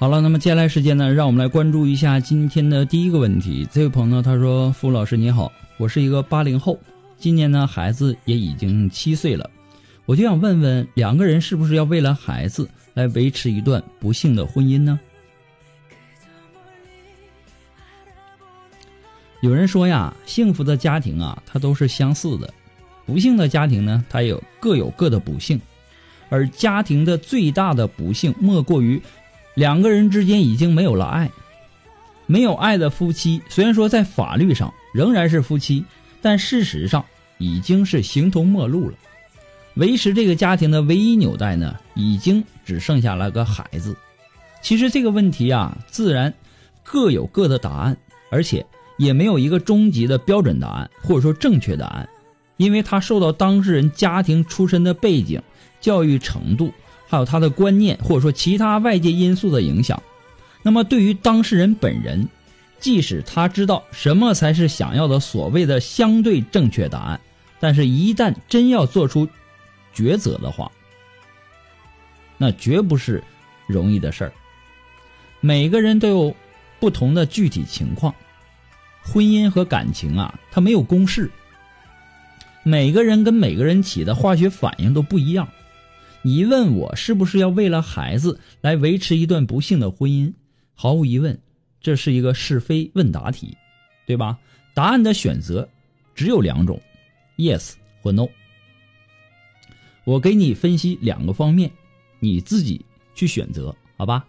好了，那么接下来时间呢，让我们来关注一下今天的第一个问题。这位朋友他说：“付老师你好，我是一个八零后，今年呢孩子也已经七岁了，我就想问问，两个人是不是要为了孩子来维持一段不幸的婚姻呢？”有人说呀，幸福的家庭啊，它都是相似的；不幸的家庭呢，它有各有各的不幸，而家庭的最大的不幸莫过于。两个人之间已经没有了爱，没有爱的夫妻，虽然说在法律上仍然是夫妻，但事实上已经是形同陌路了。维持这个家庭的唯一纽带呢，已经只剩下了个孩子。其实这个问题啊，自然各有各的答案，而且也没有一个终极的标准答案，或者说正确答案，因为它受到当事人家庭出身的背景、教育程度。还有他的观念，或者说其他外界因素的影响。那么，对于当事人本人，即使他知道什么才是想要的所谓的相对正确答案，但是一旦真要做出抉择的话，那绝不是容易的事儿。每个人都有不同的具体情况，婚姻和感情啊，它没有公式。每个人跟每个人起的化学反应都不一样。你问我是不是要为了孩子来维持一段不幸的婚姻？毫无疑问，这是一个是非问答题，对吧？答案的选择只有两种：yes 或 no。我给你分析两个方面，你自己去选择，好吧？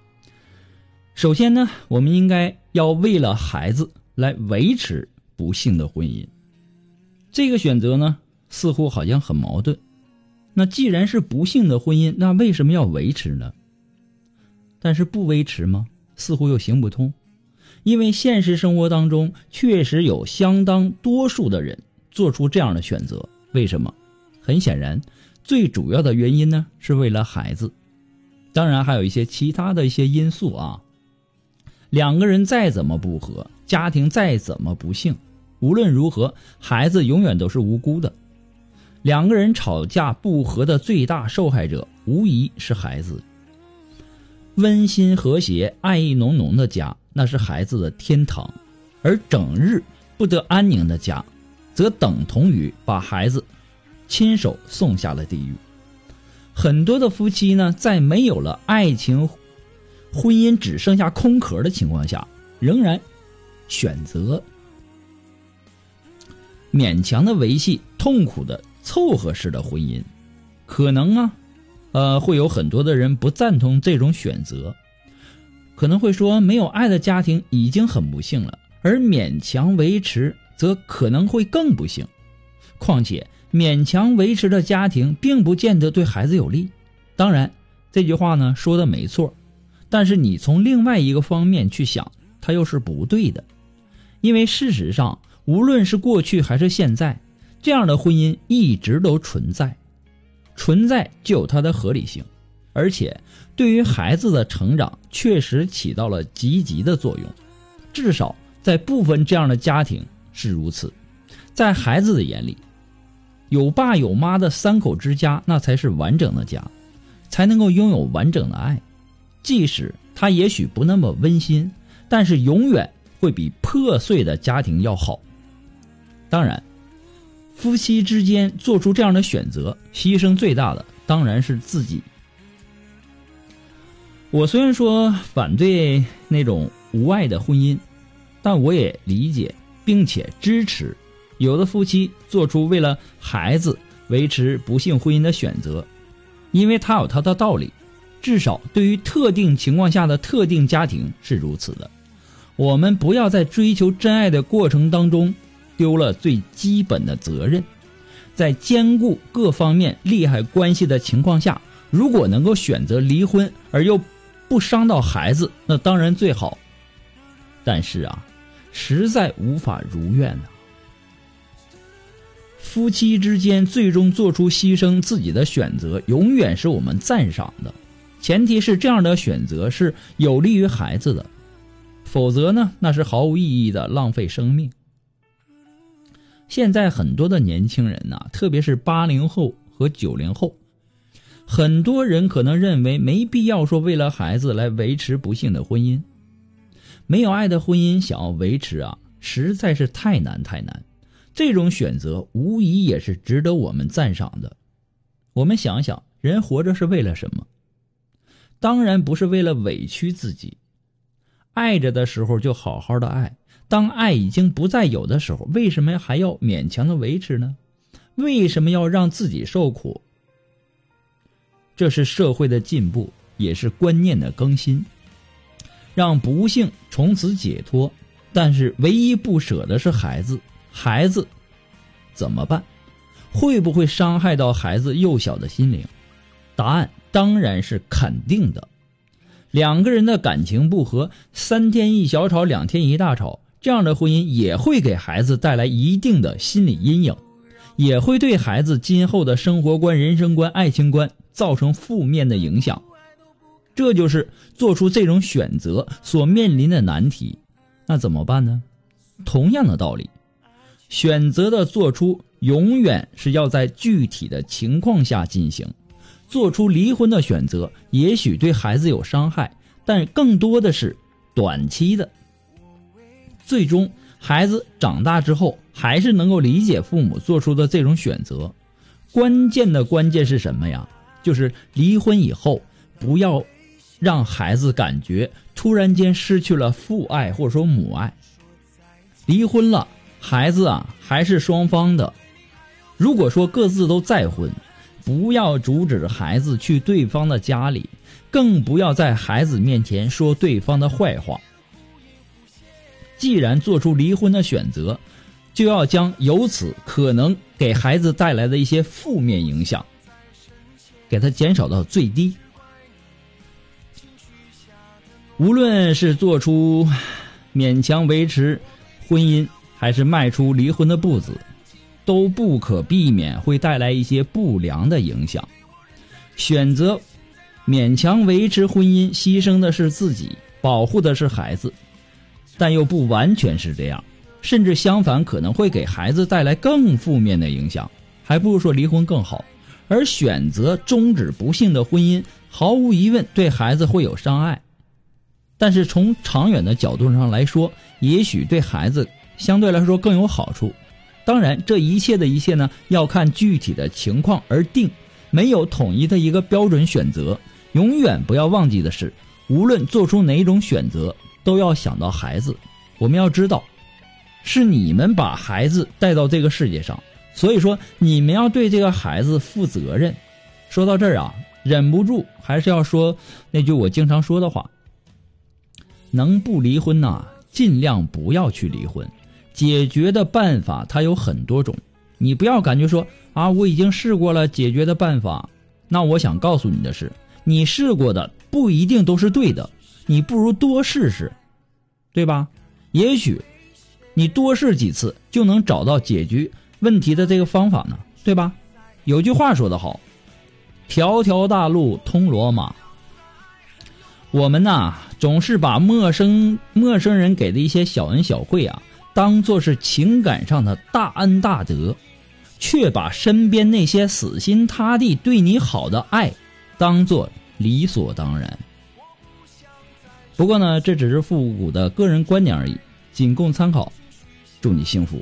首先呢，我们应该要为了孩子来维持不幸的婚姻。这个选择呢，似乎好像很矛盾。那既然是不幸的婚姻，那为什么要维持呢？但是不维持吗？似乎又行不通，因为现实生活当中确实有相当多数的人做出这样的选择。为什么？很显然，最主要的原因呢是为了孩子，当然还有一些其他的一些因素啊。两个人再怎么不和，家庭再怎么不幸，无论如何，孩子永远都是无辜的。两个人吵架不和的最大受害者，无疑是孩子。温馨和谐、爱意浓浓的家，那是孩子的天堂；而整日不得安宁的家，则等同于把孩子亲手送下了地狱。很多的夫妻呢，在没有了爱情、婚姻只剩下空壳的情况下，仍然选择勉强的维系痛苦的。凑合式的婚姻，可能啊，呃，会有很多的人不赞同这种选择，可能会说，没有爱的家庭已经很不幸了，而勉强维持则可能会更不幸。况且，勉强维持的家庭并不见得对孩子有利。当然，这句话呢说的没错，但是你从另外一个方面去想，它又是不对的。因为事实上，无论是过去还是现在，这样的婚姻一直都存在，存在就有它的合理性，而且对于孩子的成长确实起到了积极的作用，至少在部分这样的家庭是如此。在孩子的眼里，有爸有妈的三口之家，那才是完整的家，才能够拥有完整的爱。即使他也许不那么温馨，但是永远。会比破碎的家庭要好。当然，夫妻之间做出这样的选择，牺牲最大的当然是自己。我虽然说反对那种无爱的婚姻，但我也理解并且支持有的夫妻做出为了孩子维持不幸婚姻的选择，因为他有他的道理。至少对于特定情况下的特定家庭是如此的。我们不要在追求真爱的过程当中丢了最基本的责任，在兼顾各方面利害关系的情况下，如果能够选择离婚而又不伤到孩子，那当然最好。但是啊，实在无法如愿呐。夫妻之间最终做出牺牲自己的选择，永远是我们赞赏的，前提是这样的选择是有利于孩子的。否则呢，那是毫无意义的浪费生命。现在很多的年轻人呐，特别是八零后和九零后，很多人可能认为没必要说为了孩子来维持不幸的婚姻。没有爱的婚姻想要维持啊，实在是太难太难。这种选择无疑也是值得我们赞赏的。我们想想，人活着是为了什么？当然不是为了委屈自己。爱着的时候就好好的爱，当爱已经不再有的时候，为什么还要勉强的维持呢？为什么要让自己受苦？这是社会的进步，也是观念的更新，让不幸从此解脱。但是唯一不舍的是孩子，孩子怎么办？会不会伤害到孩子幼小的心灵？答案当然是肯定的。两个人的感情不和，三天一小吵，两天一大吵，这样的婚姻也会给孩子带来一定的心理阴影，也会对孩子今后的生活观、人生观、爱情观造成负面的影响。这就是做出这种选择所面临的难题。那怎么办呢？同样的道理，选择的做出永远是要在具体的情况下进行。做出离婚的选择，也许对孩子有伤害，但更多的是短期的。最终，孩子长大之后，还是能够理解父母做出的这种选择。关键的关键是什么呀？就是离婚以后，不要让孩子感觉突然间失去了父爱或者说母爱。离婚了，孩子啊还是双方的。如果说各自都再婚。不要阻止孩子去对方的家里，更不要在孩子面前说对方的坏话。既然做出离婚的选择，就要将由此可能给孩子带来的一些负面影响，给他减少到最低。无论是做出勉强维持婚姻，还是迈出离婚的步子。都不可避免会带来一些不良的影响。选择勉强维持婚姻，牺牲的是自己，保护的是孩子，但又不完全是这样，甚至相反，可能会给孩子带来更负面的影响。还不如说离婚更好。而选择终止不幸的婚姻，毫无疑问对孩子会有伤害，但是从长远的角度上来说，也许对孩子相对来说更有好处。当然，这一切的一切呢，要看具体的情况而定，没有统一的一个标准选择。永远不要忘记的是，无论做出哪种选择，都要想到孩子。我们要知道，是你们把孩子带到这个世界上，所以说你们要对这个孩子负责任。说到这儿啊，忍不住还是要说那句我经常说的话：能不离婚呐，尽量不要去离婚。解决的办法它有很多种，你不要感觉说啊，我已经试过了解决的办法。那我想告诉你的是，你试过的不一定都是对的，你不如多试试，对吧？也许你多试几次就能找到解决问题的这个方法呢，对吧？有句话说得好，“条条大路通罗马”。我们呐，总是把陌生陌生人给的一些小恩小惠啊，当做是情感上的大恩大德，却把身边那些死心塌地对你好的爱，当做理所当然。不过呢，这只是复古的个人观点而已，仅供参考。祝你幸福。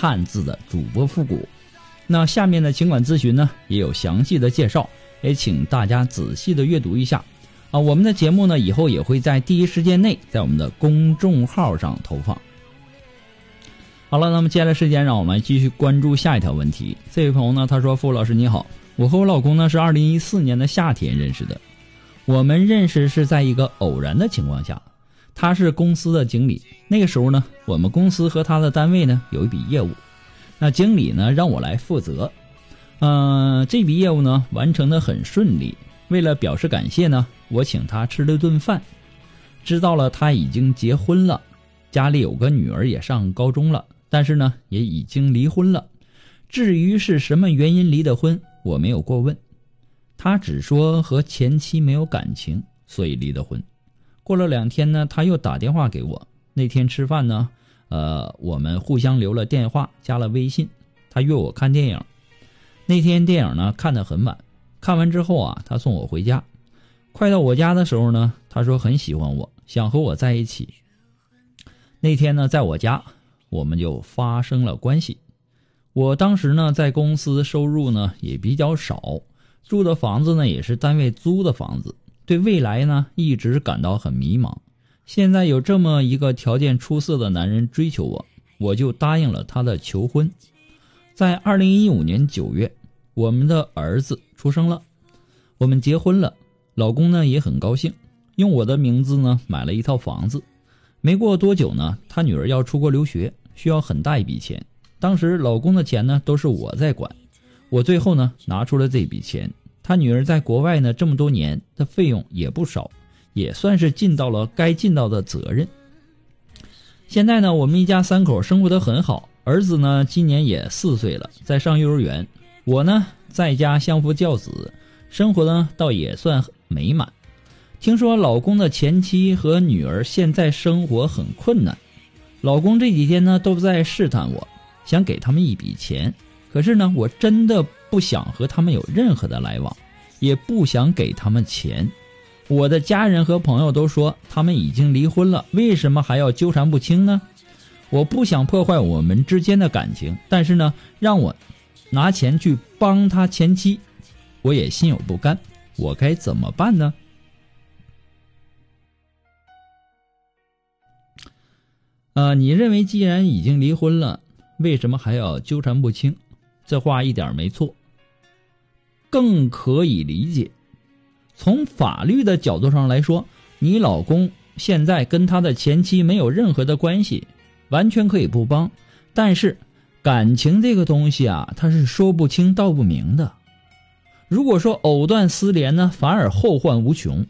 汉字的主播复古，那下面的情感咨询呢也有详细的介绍，也请大家仔细的阅读一下。啊，我们的节目呢以后也会在第一时间内在我们的公众号上投放。好了，那么接下来时间让我们继续关注下一条问题。这位朋友呢他说：“傅老师你好，我和我老公呢是二零一四年的夏天认识的，我们认识是在一个偶然的情况下。”他是公司的经理，那个时候呢，我们公司和他的单位呢有一笔业务，那经理呢让我来负责，嗯，这笔业务呢完成的很顺利。为了表示感谢呢，我请他吃了顿饭，知道了他已经结婚了，家里有个女儿也上高中了，但是呢也已经离婚了。至于是什么原因离的婚，我没有过问，他只说和前妻没有感情，所以离的婚。过了两天呢，他又打电话给我。那天吃饭呢，呃，我们互相留了电话，加了微信。他约我看电影。那天电影呢看得很晚，看完之后啊，他送我回家。快到我家的时候呢，他说很喜欢我，想和我在一起。那天呢，在我家，我们就发生了关系。我当时呢，在公司收入呢也比较少，住的房子呢也是单位租的房子。对未来呢，一直感到很迷茫。现在有这么一个条件出色的男人追求我，我就答应了他的求婚。在二零一五年九月，我们的儿子出生了，我们结婚了。老公呢也很高兴，用我的名字呢买了一套房子。没过多久呢，他女儿要出国留学，需要很大一笔钱。当时老公的钱呢都是我在管，我最后呢拿出了这笔钱。他女儿在国外呢，这么多年的费用也不少，也算是尽到了该尽到的责任。现在呢，我们一家三口生活的很好，儿子呢今年也四岁了，在上幼儿园。我呢在家相夫教子，生活呢倒也算美满。听说老公的前妻和女儿现在生活很困难，老公这几天呢都在试探我，想给他们一笔钱。可是呢，我真的不想和他们有任何的来往，也不想给他们钱。我的家人和朋友都说他们已经离婚了，为什么还要纠缠不清呢？我不想破坏我们之间的感情，但是呢，让我拿钱去帮他前妻，我也心有不甘。我该怎么办呢？呃，你认为既然已经离婚了，为什么还要纠缠不清？这话一点没错，更可以理解。从法律的角度上来说，你老公现在跟他的前妻没有任何的关系，完全可以不帮。但是感情这个东西啊，它是说不清道不明的。如果说藕断丝连呢，反而后患无穷。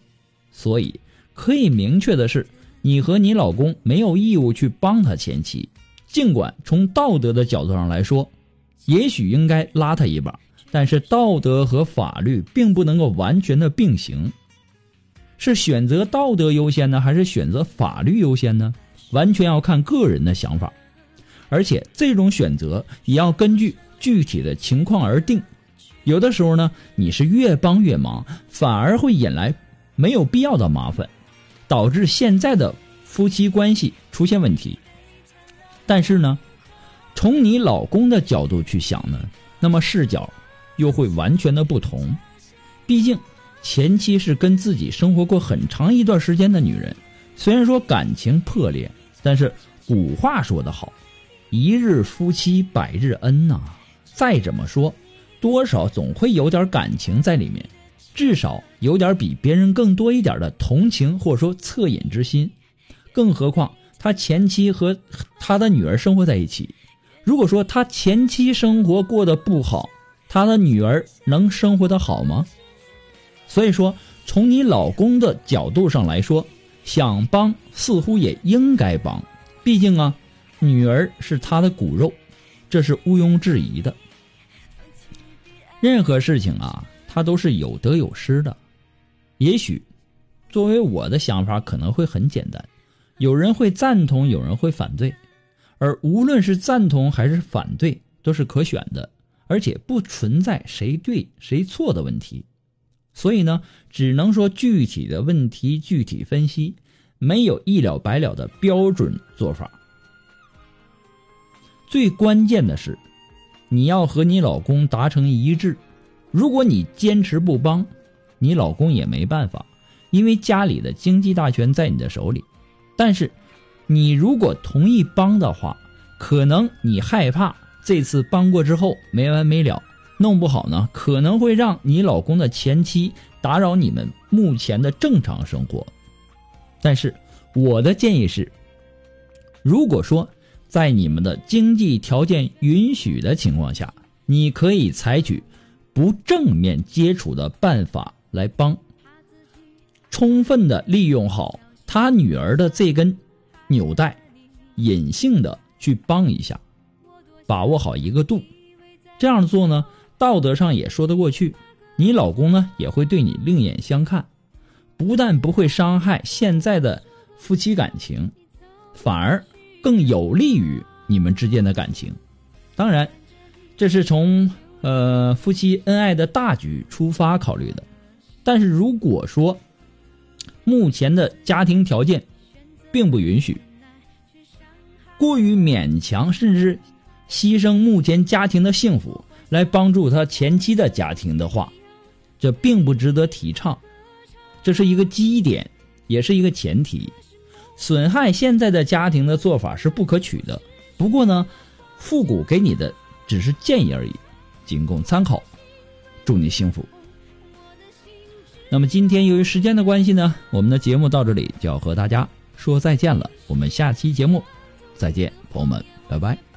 所以可以明确的是，你和你老公没有义务去帮他前妻，尽管从道德的角度上来说。也许应该拉他一把，但是道德和法律并不能够完全的并行。是选择道德优先呢，还是选择法律优先呢？完全要看个人的想法，而且这种选择也要根据具体的情况而定。有的时候呢，你是越帮越忙，反而会引来没有必要的麻烦，导致现在的夫妻关系出现问题。但是呢，从你老公的角度去想呢，那么视角又会完全的不同。毕竟。前妻是跟自己生活过很长一段时间的女人，虽然说感情破裂，但是古话说得好，“一日夫妻百日恩”呐。再怎么说，多少总会有点感情在里面，至少有点比别人更多一点的同情或者说恻隐之心。更何况他前妻和他的女儿生活在一起，如果说他前妻生活过得不好，他的女儿能生活的好吗？所以说，从你老公的角度上来说，想帮似乎也应该帮，毕竟啊，女儿是他的骨肉，这是毋庸置疑的。任何事情啊，它都是有得有失的。也许，作为我的想法可能会很简单，有人会赞同，有人会反对，而无论是赞同还是反对，都是可选的，而且不存在谁对谁错的问题。所以呢，只能说具体的问题具体分析，没有一了百了的标准做法。最关键的是，你要和你老公达成一致。如果你坚持不帮，你老公也没办法，因为家里的经济大权在你的手里。但是，你如果同意帮的话，可能你害怕这次帮过之后没完没了。弄不好呢，可能会让你老公的前妻打扰你们目前的正常生活。但是我的建议是，如果说在你们的经济条件允许的情况下，你可以采取不正面接触的办法来帮，充分的利用好他女儿的这根纽带，隐性的去帮一下，把握好一个度，这样做呢。道德上也说得过去，你老公呢也会对你另眼相看，不但不会伤害现在的夫妻感情，反而更有利于你们之间的感情。当然，这是从呃夫妻恩爱的大局出发考虑的。但是如果说目前的家庭条件并不允许，过于勉强，甚至牺牲目前家庭的幸福。来帮助他前妻的家庭的话，这并不值得提倡。这是一个基点，也是一个前提。损害现在的家庭的做法是不可取的。不过呢，复古给你的只是建议而已，仅供参考。祝你幸福。那么今天由于时间的关系呢，我们的节目到这里就要和大家说再见了。我们下期节目再见，朋友们，拜拜。